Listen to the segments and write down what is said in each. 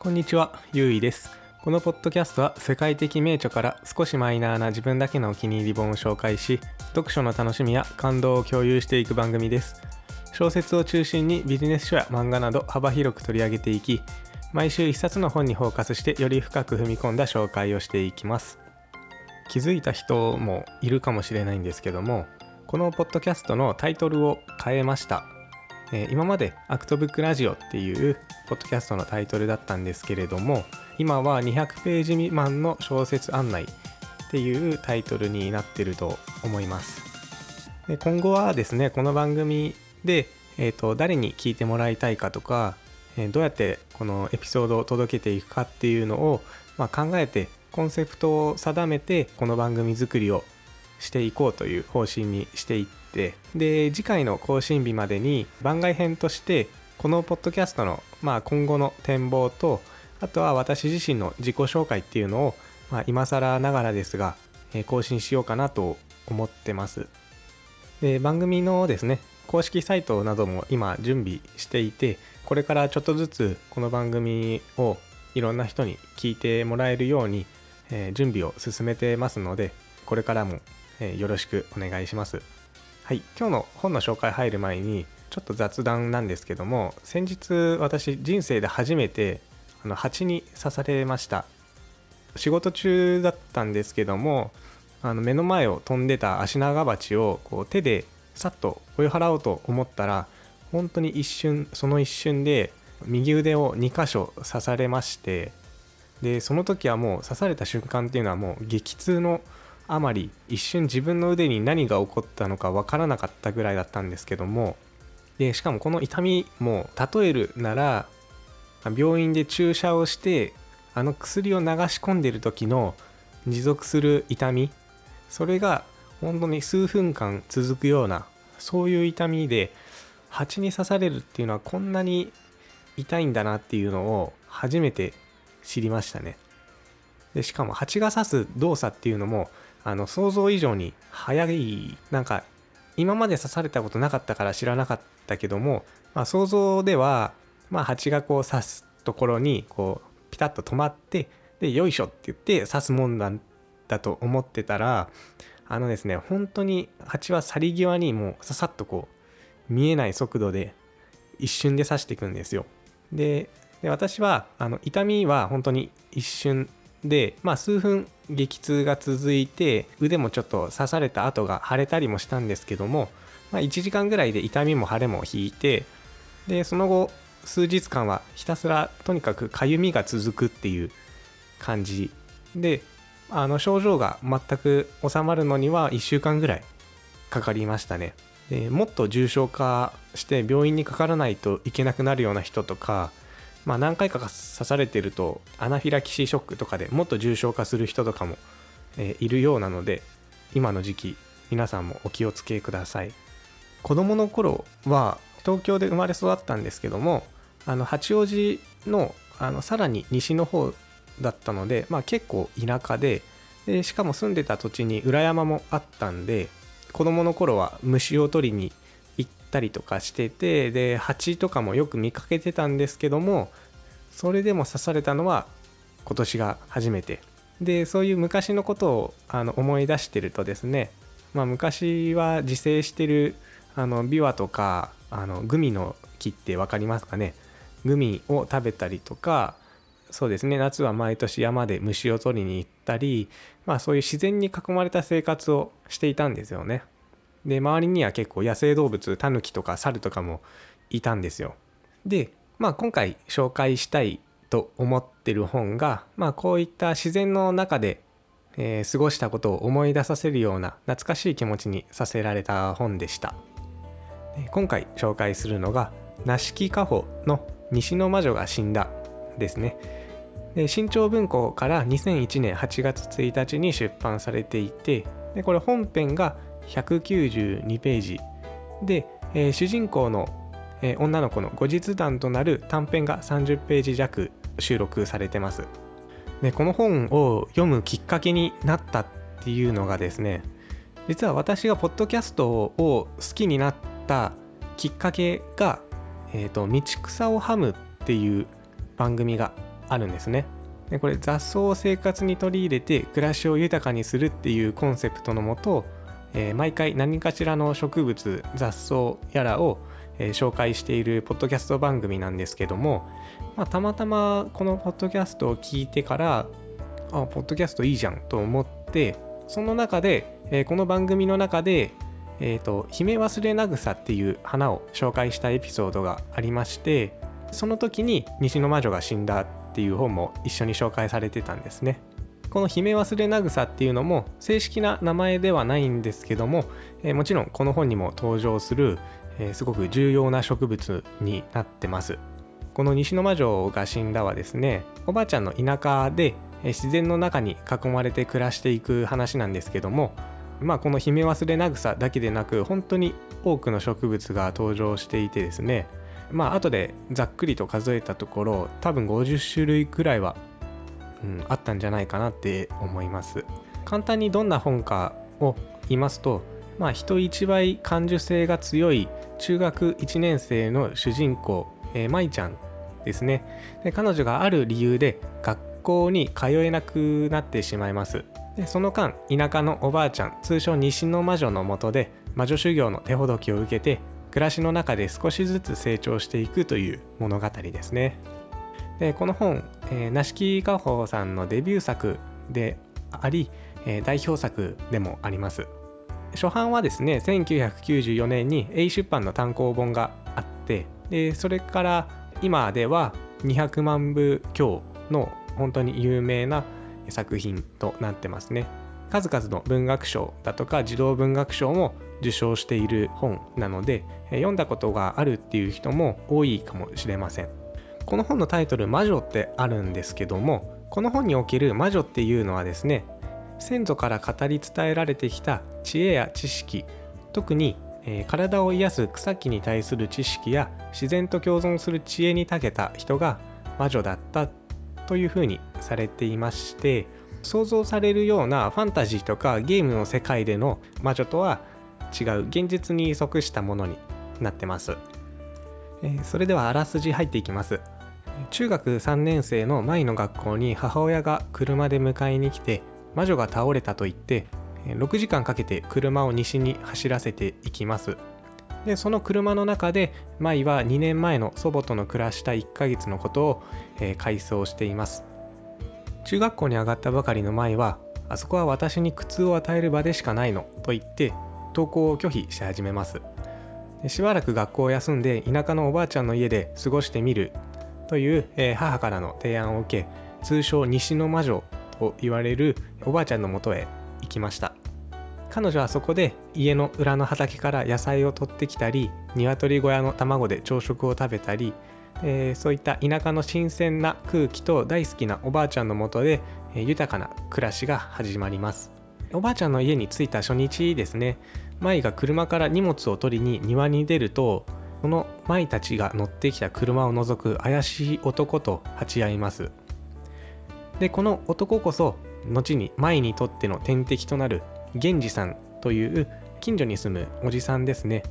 こんにちは、ゆういです。このポッドキャストは世界的名著から少しマイナーな自分だけのお気に入り本を紹介し、読書の楽しみや感動を共有していく番組です。小説を中心にビジネス書や漫画など幅広く取り上げていき、毎週一冊の本にフォーカスしてより深く踏み込んだ紹介をしていきます。気づいた人もいるかもしれないんですけども、このポッドキャストのタイトルを変えました。え今までアクトブックラジオっていうポッドキャストのタイトルだったんですけれども今は200ページ未満の小説案内っていうタイトルになってると思います。で今後はですねこの番組で、えー、と誰に聞いてもらいたいかとか、えーどうやってこのエピソードを届けていくかっていうのを、まあ、考えてコンセプトを定めてこの番組作りをしていこうという方針にしていってで次回の更新日までに番外編としてこのポッドキャストの、まあ、今後の展望とあとは私自身の自己紹介っていうのを、まあ、今更ながらですが、えー更新しようかなと思ってます。で番組のですね公式サイトなども今準備していてこれからちょっとずつこの番組をいろんな人に聞いてもらえるように、えー準備を進めてますのでこれからも、えよろしくお願いします。はい今日の本の紹介入る前にちょっと雑談なんですけども先日私人生で初めてあの蜂に刺されました。仕事中だったんですけどもあの目の前を飛んでたアシナガバチをこう手でさっと追い払おうと思ったら本当に一瞬その一瞬で右腕を2箇所刺されましてでその時はもう刺された瞬間っていうのはもう激痛のあまり一瞬自分の腕に何が起こったのかわからなかったぐらいだったんですけどもでしかもこの痛みも例えるなら病院で注射をしてあの薬を流し込んでる時の持続する痛みそれが本当に数分間続くようなそういう痛みで蜂に刺されるっていうのはこんなに痛いんだなっていうのを初めて知りましたね。でしかも蜂が刺す動作っていうのもあの想像以上に早い。なんか今まで刺されたことなかったから知らなかったけども、まあ、想像では、まあ、蜂がこう刺すところにこうピタッと止まってでよいしょって言って刺すもんなんだと思ってたらあのですね本当に蜂は去り際にもうささっとこう見えない速度で一瞬で刺していくんですよ。でで私はあの痛みは本当に一瞬で、まあ、数分激痛が続いて腕もちょっと刺された跡が腫れたりもしたんですけども、まあ、1時間ぐらいで痛みも腫れも引いてでその後数日間はひたすらとにかくかゆみが続くっていう感じであの症状が全く収まるのには1週間ぐらいかかりましたね。でもっと重症化して病院にかからないといけなくなるような人とかまあ、何回か刺されてるとアナフィラキシーショックとかでもっと重症化する人とかも、えいるようなので今の時期皆さんもお気をつけください。子供の頃は東京で生まれ育ったんですけどもあの八王子のあのさらに西の方だったので、まあ、結構田舎ででしかも住んでた土地に裏山もあったんで子供の頃は虫を取りにったりとかしててで蜂とかもよく見かけてたんですけどもそれでも刺されたのは今年が初めてでそういう昔のことをあの思い出してるとですね、まあ、昔は自生してるあのビワとかあのグミの木って分かりますかね？グミを食べたりとかそうですね夏は毎年山で虫を取りに行ったり、まあ、そういう自然に囲まれた生活をしていたんですよね。で周りには結構野生動物タヌキとか猿とかもいたんですよ。で、まあ、今回紹介したいと思ってる本が、まあ、こういった自然の中で、えー過ごしたことを思い出させるような懐かしい気持ちにさせられた本でした。今回紹介するのが「梨木家宝の西の魔女が死んだ」ですね。で新潮文庫から2001年8月1日に出版されていてでこれ本編が192ページで、えー主人公の、えー女の子の後日談となる短編が30ページ弱収録されてますでこの本を読むきっかけになったっていうのがですね実は私がポッドキャストを好きになったきっかけが「えーと道草をはむ」っていう番組があるんですね。でこれ雑草を生活に取り入れて暮らしを豊かにするっていうコンセプトのもと、えー、毎回何かしらの植物雑草やらを、えー、紹介しているポッドキャスト番組なんですけども、まあ、たまたまこのポッドキャストを聞いてからあポッドキャストいいじゃんと思ってその中で、えー、この番組の中でえーと、姫忘れなぐさっていう花を紹介したエピソードがありましてその時に西の魔女が死んだっていう本も一緒に紹介されてたんですね。この姫忘れなぐさっていうのも正式な名前ではないんですけども、えー、もちろんこの本にも登場する、えー、すごく重要な植物になってます。この西の魔女が死んだはですねおばあちゃんの田舎で自然の中に囲まれて暮らしていく話なんですけどもまあ、このヒメワスレナグサだけでなく本当に多くの植物が登場していてですねまあ後でざっくりと数えたところ多分50種類くらいは、うん、あったんじゃないかなって思います。簡単にどんな本かを言いますとまあ人一倍感受性が強い中学1年生の主人公、えー、舞ちゃんですね。で彼女がある理由で学校に通えなくなってしまいます。でその間田舎のおばあちゃん通称西の魔女のもとで魔女修行の手ほどきを受けて暮らしの中で少しずつ成長していくという物語ですね。でこの本、えー、梨木家宝さんのデビュー作であり、えー、代表作でもあります。初版はですね1994年に A 出版の単行本があってでそれから今では200万部強の本当に有名な作品となってますね。数々の文学賞だとか児童文学賞も受賞している本なので読んだことがあるっていう人も多いかもしれません。この本のタイトル「魔女」ってあるんですけどもこの本における魔女っていうのはですね先祖から語り伝えられてきた知恵や知識特に、えー、体を癒す草木に対する知識や自然と共存する知恵に長けた人が魔女だったというふうにされていまして想像されるようなファンタジーとかゲームの世界での魔女とは違う現実に即したものになってます、えー、それではあらすじ入っていきます。中学3年生の舞の学校に母親が車で迎えに来て魔女が倒れたと言って6時間かけて車を西に走らせていきます。でその車の中で舞は2年前の祖母との暮らした1ヶ月のことを、えー、回想しています。中学校に上がったばかりの舞はあそこは私に苦痛を与える場でしかないのと言って登校を拒否し始めます。しばらく学校を休んで田舎のおばあちゃんの家で過ごしてみるという、母からの提案を受け通称西の魔女と言われるおばあちゃんのもとへ行きました。彼女はそこで家の裏の畑から野菜を取ってきたり鶏小屋の卵で朝食を食べたり、えー、そういった田舎の新鮮な空気と大好きなおばあちゃんのもとで、え、豊かな暮らしが始まります。おばあちゃんの家に着いた初日ですね。舞が車から荷物を取りに庭に出るとこの舞たちが乗ってきた車を除く怪しい男と鉢合います。でこの男こそ後に舞にとっての天敵となる源氏さんという近所に住むおじさんですね。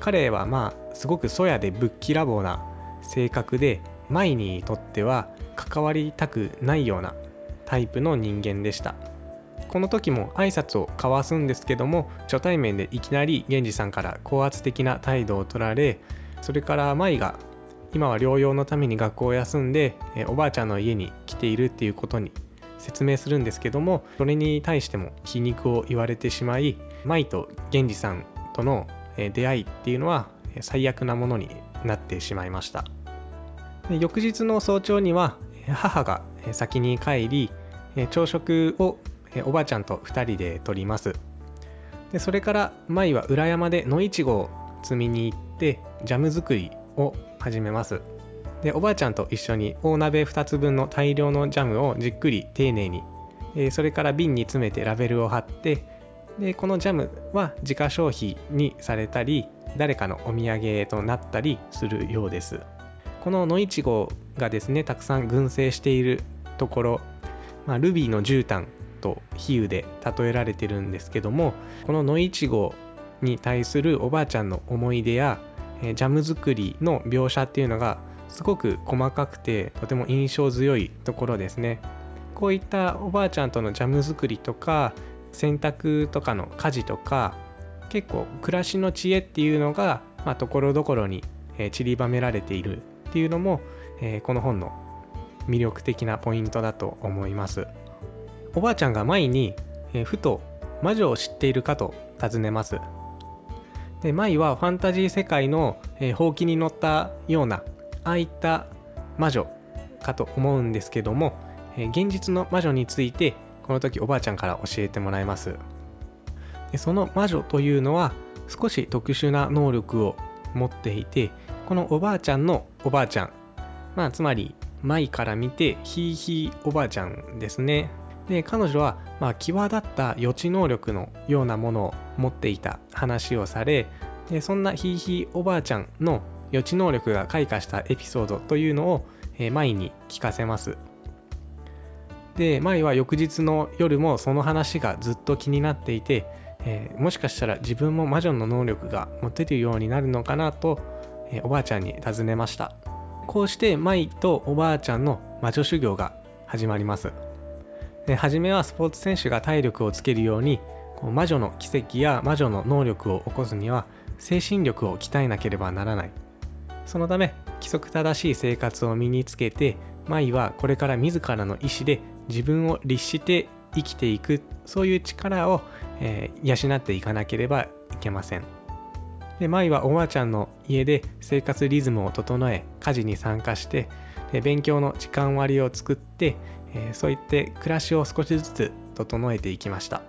彼はまあすごくそやでぶっきらぼうな性格で舞にとっては関わりたくないようなタイプの人間でした。この時も挨拶を交わすんですけども初対面でいきなり源氏さんから高圧的な態度を取られそれから舞が今は療養のために学校を休んでおばあちゃんの家に来ているっていうことに説明するんですけどもそれに対しても皮肉を言われてしまい舞と源氏さんとの出会いっていうのは最悪なものになってしまいました。で翌日の早朝には母が先に帰り朝食をえおばあちゃんと2人で取ります。でそれから舞は裏山で野いちごを摘みに行ってジャム作りを始めます。でおばあちゃんと一緒に大鍋2つ分の大量のジャムをじっくり丁寧に、えそれから瓶に詰めてラベルを貼ってでこのジャムは自家消費にされたり誰かのお土産となったりするようです。この野いちごがですねたくさん群生しているところ、まあ、ルビーの絨毯と比喩で例えられてるんですけどもこの野いちごに対するおばあちゃんの思い出やジャム作りの描写っていうのがすごく細かくてとても印象強いところですね。こういったおばあちゃんとのジャム作りとか洗濯とかの家事とか結構暮らしの知恵っていうのがところどころに散りばめられているっていうのも、え、この本の魅力的なポイントだと思います。おばあちゃんが舞に、え、ふと魔女を知っているかと尋ねます。で舞はファンタジー世界の、え、ほうきに乗ったようなああいった魔女かと思うんですけども、え、現実の魔女についてこの時おばあちゃんから教えてもらいます。でその魔女というのは少し特殊な能力を持っていてこのおばあちゃんのおばあちゃん。まあつまり舞から見てひいひいおばあちゃんですね。で彼女はまあ際立った予知能力のようなものを持っていた話をされでそんなひいひいおばあちゃんの予知能力が開花したエピソードというのを、えー、舞に聞かせます。で舞は翌日の夜もその話がずっと気になっていてえー、もしかしたら自分も魔女の能力が持てるようになるのかなと、えー、おばあちゃんに尋ねました。こうして舞とおばあちゃんの魔女修行が始まります。初めはスポーツ選手が体力をつけるように魔女の奇跡や魔女の能力を起こすには精神力を鍛えなければならない。そのため規則正しい生活を身につけて舞はこれから自らの意思で自分を律して生きていくそういう力を、えー、養っていかなければいけません。で舞はおばあちゃんの家で生活リズムを整え家事に参加して勉強の時間割を作って、えー、そういって暮らしを少しずつ整えていきました。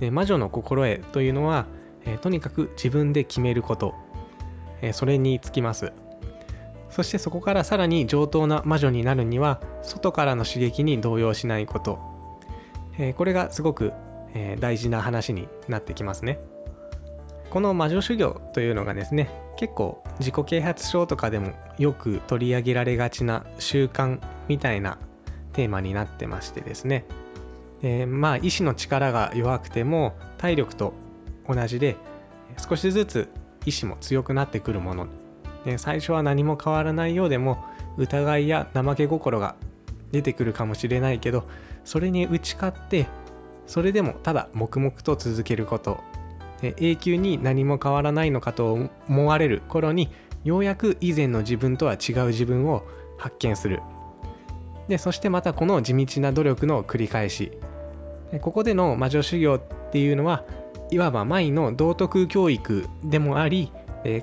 で魔女の心得というのは、えー、とにかく自分で決めること、えー、それにつきます。そしてそこからさらに上等な魔女になるには外からの刺激に動揺しないこと。えー、これがすごく、えー、大事な話になってきますね。この魔女修行というのがですね結構自己啓発書とかでもよく取り上げられがちな習慣みたいなテーマになってましてですね、えー、まあ意志の力が弱くても体力と同じで少しずつ意志も強くなってくるもの、ね、最初は何も変わらないようでも疑いや怠け心が出てくるかもしれないけどそれに打ち勝ってそれでもただ黙々と続けること。永久に何も変わらないのかと思われる頃にようやく以前の自分とは違う自分を発見する。でそしてまたこの地道な努力の繰り返し。ここでの魔女修行っていうのはいわば舞の道徳教育でもあり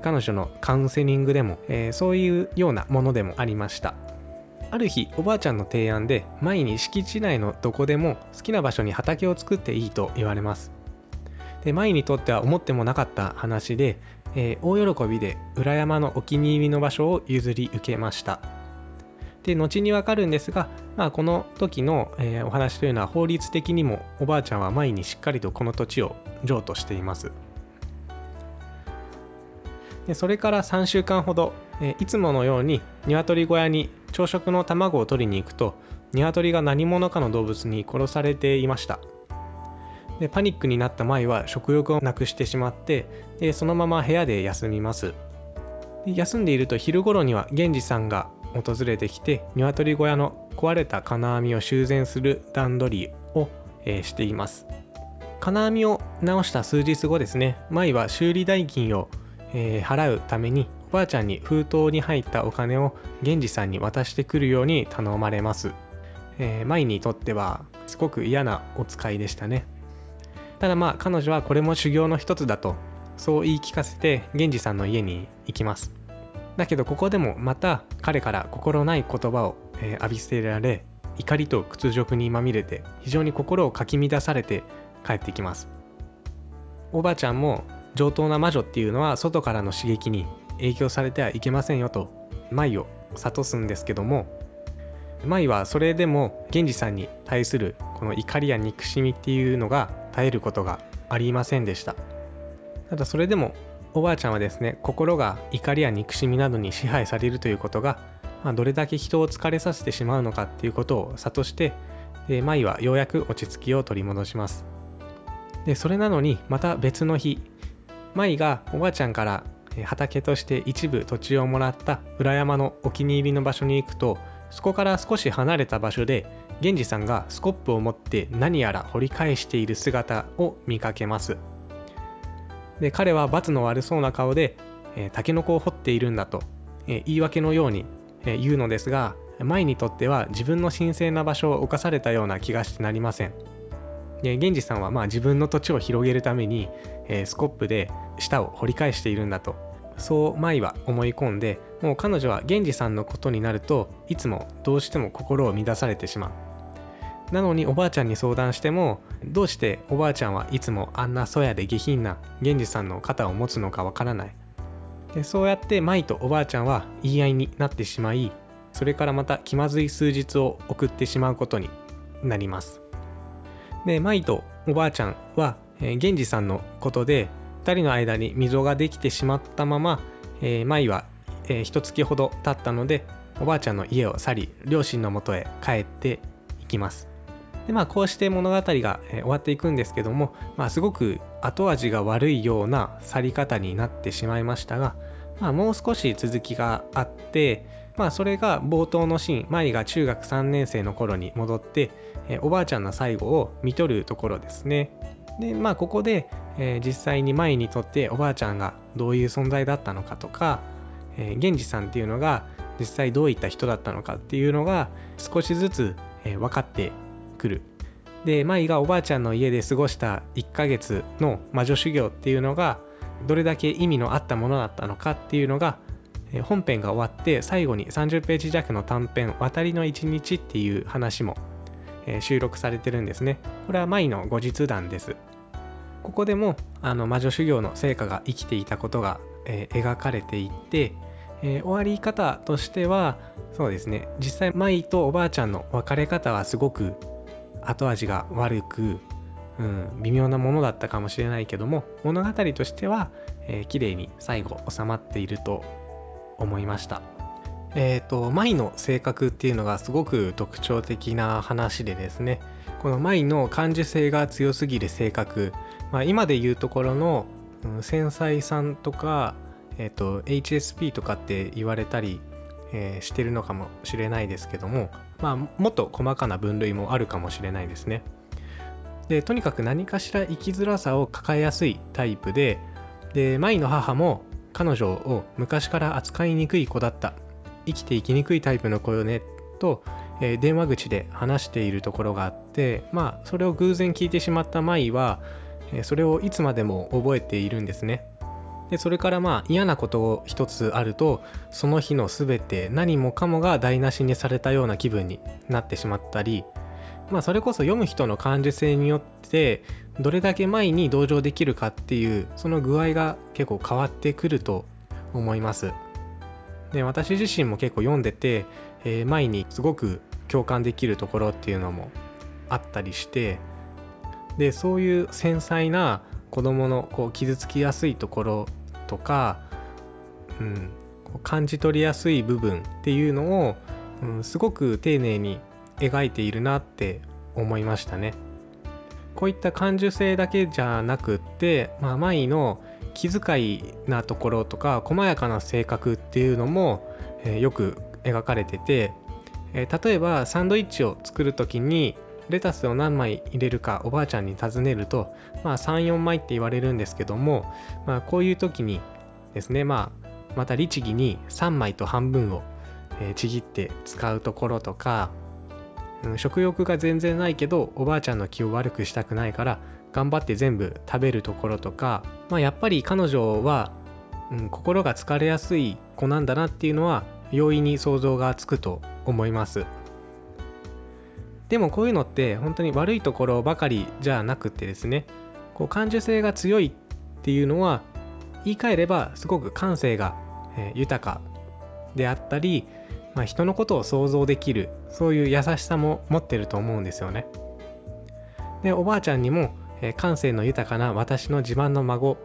彼女のカウンセリングでもそういうようなものでもありました。ある日おばあちゃんの提案で前に敷地内のどこでも好きな場所に畑を作っていいと言われます。で舞にとっては思ってもなかった話で、えー、大喜びで裏山のお気に入りの場所を譲り受けました。で後にわかるんですが、まあ、この時の、えー、お話というのは法律的にもおばあちゃんは舞にしっかりとこの土地を譲渡しています。でそれから3週間ほど、えー、いつものように鶏小屋に朝食の卵を取りに行くと鶏が何者かの動物に殺されていました。でパニックになった舞は食欲をなくしてしまってでそのまま部屋で休みます。で休んでいると昼頃には源氏さんが訪れてきて鶏小屋の壊れた金網を修繕する段取りを、えー、しています金網を直した数日後ですね舞は修理代金を、えー、払うためにおばあちゃんに封筒に入ったお金を源氏さんに渡してくるように頼まれます。えー、舞にとってはすごく嫌なお使いでしたね。ただまあ彼女はこれも修行の一つだとそう言い聞かせて源氏さんの家に行きます。だけどここでもまた彼から心ない言葉を、え、浴びせられ怒りと屈辱にまみれて非常に心をかき乱されて帰ってきます。おばあちゃんも上等な魔女っていうのは外からの刺激に影響されてはいけませんよと舞を諭すんですけども舞はそれでも源氏さんに対するこの怒りや憎しみっていうのが絶えることがありませんでしたただそれでもおばあちゃんはですね心が怒りや憎しみなどに支配されるということが、まあ、どれだけ人を疲れさせてしまうのかっていうことを諭してで舞はようやく落ち着きを取り戻します。でそれなのにまた別の日舞がおばあちゃんから畑として一部土地をもらった裏山のお気に入りの場所に行くとそこから少し離れた場所で源氏さんがスコップを持って何やら掘り返している姿を見かけます。で彼は罰の悪そうな顔で、えー、タケノコを掘っているんだと、えー、言い訳のように、えー、言うのですが舞にとっては自分の神聖な場所を侵されたような気がしてなりません。で源氏さんはまあ自分の土地を広げるために、えー、スコップで下を掘り返しているんだとそう舞は思い込んでもう彼女は源氏さんのことになるといつもどうしても心を乱されてしまう。なのにおばあちゃんに相談してもどうしておばあちゃんはいつもあんなそやで下品な源氏さんの肩を持つのかわからない。でそうやって舞とおばあちゃんは言い合いになってしまいそれからまた気まずい数日を送ってしまうことになります。で舞とおばあちゃんは、えー、源氏さんのことで2人の間に溝ができてしまったまま、えー、舞は、えー、一月ほど経ったのでおばあちゃんの家を去り両親のもとへ帰っていきます。でまあこうして物語が、終わっていくんですけども、まあ、すごく後味が悪いような去り方になってしまいましたが、まあ、もう少し続きがあってまあそれが冒頭のシーン舞が中学3年生の頃に戻って、おばあちゃんの最後を見とるところですね。でまあここで、えー、実際に舞にとっておばあちゃんがどういう存在だったのかとか、えー、源氏さんっていうのが実際どういった人だったのかっていうのが少しずつ、えー、分かってくるで舞がおばあちゃんの家で過ごした1ヶ月の魔女修行っていうのがどれだけ意味のあったものだったのかっていうのが本編が終わって最後に30ページ弱の短編「渡りの一日」っていう話も収録されてるんですね。これは舞の後日談です。ここでもあの魔女修行の成果が生きていたことが、え、描かれていて、えー、終わり方としてはそうですね実際舞とおばあちゃんの別れ方はすごく後味が悪く、うん、微妙なものだったかもしれないけども物語としては、えー、綺麗に最後収まっていると思いました。えっ、ー、と舞の性格っていうのがすごく特徴的な話でですねこの舞の感受性が強すぎる性格、まあ、今で言うところの、うん、繊細さんとか、えーと、HSP とかって言われたり、えー、してるのかもしれないですけども、まあ、もっと細かな分類もあるかもしれないですね。でとにかく何かしら生きづらさを抱えやすいタイプでで舞の母も彼女を昔から扱いにくい子だった生きていきにくいタイプの子よねと、えー、電話口で話しているところがあってまあそれを偶然聞いてしまった舞は、えー、それをいつまでも覚えているんですね。でそれからまあ嫌なことを一つあるとその日の全て何もかもが台無しにされたような気分になってしまったりまあそれこそ読む人の感受性によってどれだけ前に同情できるかっていうその具合が結構変わってくると思います。で私自身も結構読んでて、えー、前にすごく共感できるところっていうのもあったりしてでそういう繊細な子どものこう傷つきやすいところとか、うん、感じ取りやすい部分っていうのを、うん、すごく丁寧に描いているなって思いましたね。こういった感受性だけじゃなくって、まあ、舞の気遣いなところとか細やかな性格っていうのも、えー、よく描かれてて、えー、例えばサンドイッチを作る時にレタスを何枚入れるかおばあちゃんに尋ねると、まあ、34枚って言われるんですけども、まあ、こういう時にですね、まあ、また律儀に3枚と半分を、え、ちぎって使うところとか、うん、食欲が全然ないけどおばあちゃんの気を悪くしたくないから頑張って全部食べるところとか、まあ、やっぱり彼女は、うん、心が疲れやすい子なんだなっていうのは容易に想像がつくと思います。でもこういうのって本当に悪いところばかりじゃなくてですねこう感受性が強いっていうのは言い換えればすごく感性がえ豊かであったり、まあ、人のことを想像できるそういう優しさも持ってると思うんですよね。でおばあちゃんにもえ感性の豊かな私の自慢の孫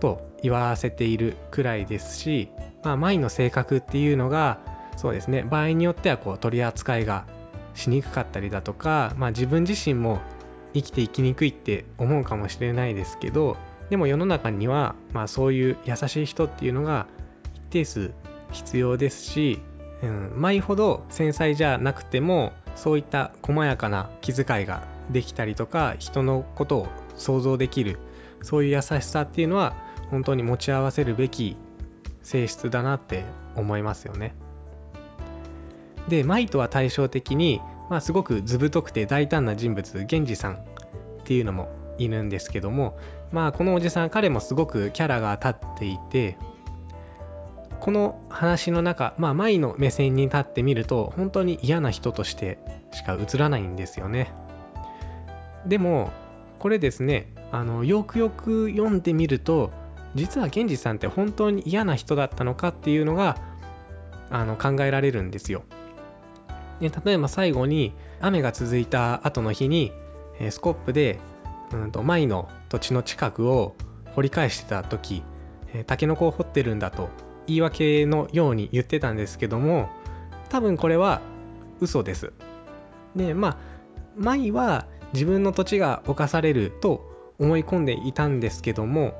と言わせているくらいですし、まあ、舞の性格っていうのがそうですね場合によってはこう取り扱いがしにくかったりだとか、まあ、自分自身も生きていきにくいって思うかもしれないですけどでも世の中には、まあ、そういう優しい人っていうのが一定数必要ですし、うん、舞ほど繊細じゃなくてもそういった細やかな気遣いができたりとか人のことを想像できるそういう優しさっていうのは本当に持ち合わせるべき性質だなって思いますよね。で舞とは対照的に、まあ、すごく図太くて大胆な人物源氏さんっていうのもいるんですけどもまあこのおじさん彼もすごくキャラが立っていてこの話の中まあ舞の目線に立ってみると本当に嫌な人としてしか映らないんですよね。でもこれですねあのよくよく読んでみると実は源氏さんって本当に嫌な人だったのかっていうのがあの考えられるんですよ。で例えば最後に雨が続いた後の日に、え、スコップでうんと舞の土地の近くを掘り返してた時、え、タケノコを掘ってるんだと言い訳のように言ってたんですけども多分これは嘘です。でまあ舞は自分の土地が侵されると思い込んでいたんですけども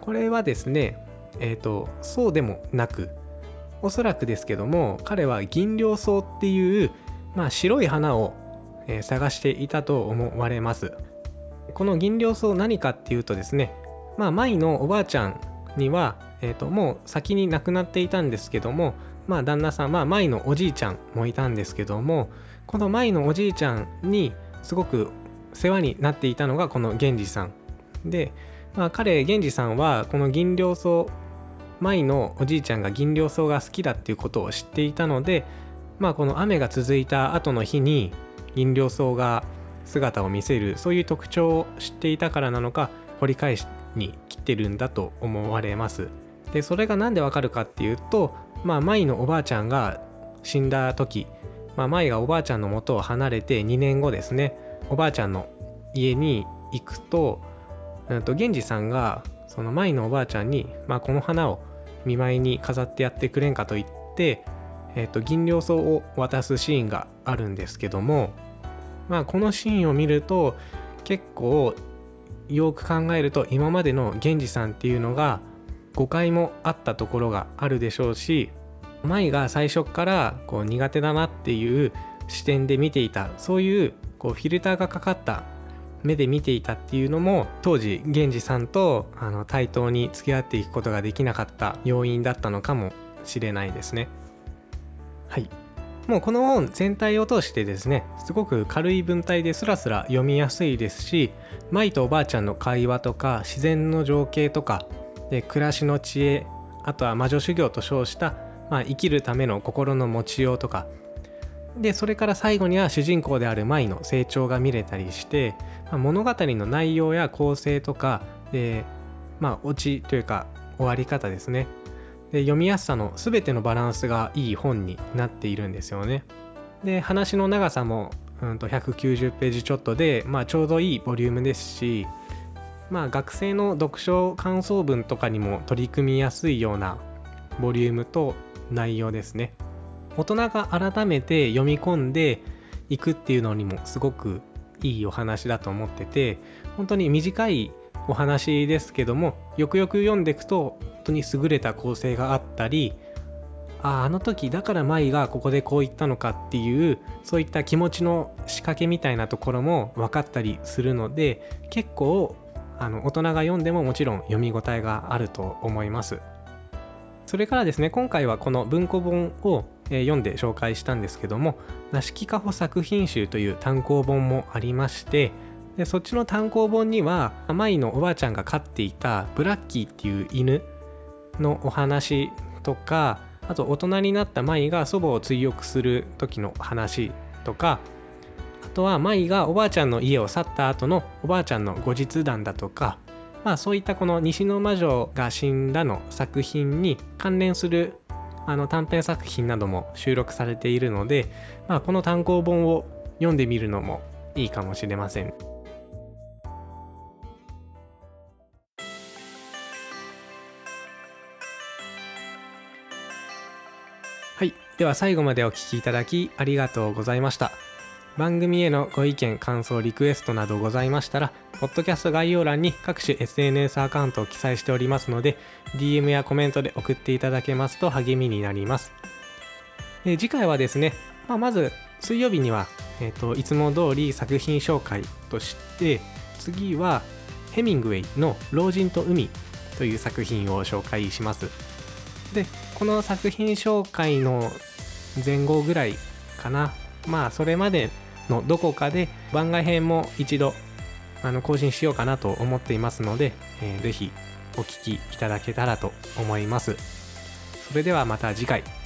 これはですねえっ、ー、とそうでもなくおそらくですけども彼は銀梁草っていう、まあ、白い花を、えー、探していたと思われます。この銀梁草何かっていうとですねまあ舞のおばあちゃんには、えーと、もう先に亡くなっていたんですけどもまあ旦那さんまあ舞のおじいちゃんもいたんですけどもこの舞のおじいちゃんにすごく世話になっていたのがこの源氏さん。で、まあ、彼源氏さんはこの銀梁草舞のおじいちゃんが銀梁草が好きだっていうことを知っていたのでまあこの雨が続いた後の日に銀梁草が姿を見せるそういう特徴を知っていたからなのか掘り返しに来てるんだと思われます。でそれが何でわかるかっていうとまあ舞のおばあちゃんが死んだ時、まあ、舞がおばあちゃんの元を離れて2年後ですねおばあちゃんの家に行くと,、うん、と源氏さんがその舞のおばあちゃんに、まあ、この花を見舞いに飾ってやってくれんかと言って、えー、と銀両草を渡すシーンがあるんですけどもまあこのシーンを見ると結構よく考えると今までの源氏さんっていうのが誤解もあったところがあるでしょうし舞が最初からこう苦手だなっていう視点で見ていたそういうこうフィルターがかかった目で見ていたっていうのも当時源氏さんとあの対等に付き合っていくことができなかった要因だったのかもしれないですね。はいもうこの本全体を通してですねすごく軽い文体でスラスラ読みやすいですし舞とおばあちゃんの会話とか自然の情景とかで暮らしの知恵あとは魔女修行と称した、まあ、生きるための心の持ちようとかでそれから最後には主人公である舞の成長が見れたりして、まあ、物語の内容や構成とかでまあオチというか終わり方ですね。で読みやすさの全てのバランスがいい本になっているんですよね。で話の長さも、うん、と190ページちょっとで、まあ、ちょうどいいボリュームですしまあ学生の読書感想文とかにも取り組みやすいようなボリュームと内容ですね。大人が改めて読み込んでいくっていうのにもすごくいいお話だと思ってて本当に短いお話ですけどもよくよく読んでいくと本当に優れた構成があったりあああの時だから舞がここでこう言ったのかっていうそういった気持ちの仕掛けみたいなところも分かったりするので結構あの大人が読んでももちろん読み応えがあると思います。それからですね今回はこの文庫本をえ読んで紹介したんですけども「梨木かほ作品集」という単行本もありましてでそっちの単行本には舞のおばあちゃんが飼っていたブラッキーっていう犬のお話とかあと大人になった舞が祖母を追憶する時の話とかあとは舞がおばあちゃんの家を去った後のおばあちゃんの後日談だとかまあそういったこの西の魔女が死んだの作品に関連するあの短編作品なども収録されているので、まあ、この単行本を読んでみるのもいいかもしれません。はい。では最後までお聴きいただきありがとうございました。番組へのご意見感想リクエストなどございましたらポッドキャスト概要欄に各種 SNS アカウントを記載しておりますので DM やコメントで送っていただけますと励みになります。で次回はですね、まあ、まず水曜日には、えーと、いつも通り作品紹介として次はヘミングウェイの「老人と海」という作品を紹介します。でこの作品紹介の前後ぐらいかなまあそれまでのどこかで番外編も一度あの更新しようかなと思っていますので、えー、ぜひお聴きいただけたらと思います。それではまた次回。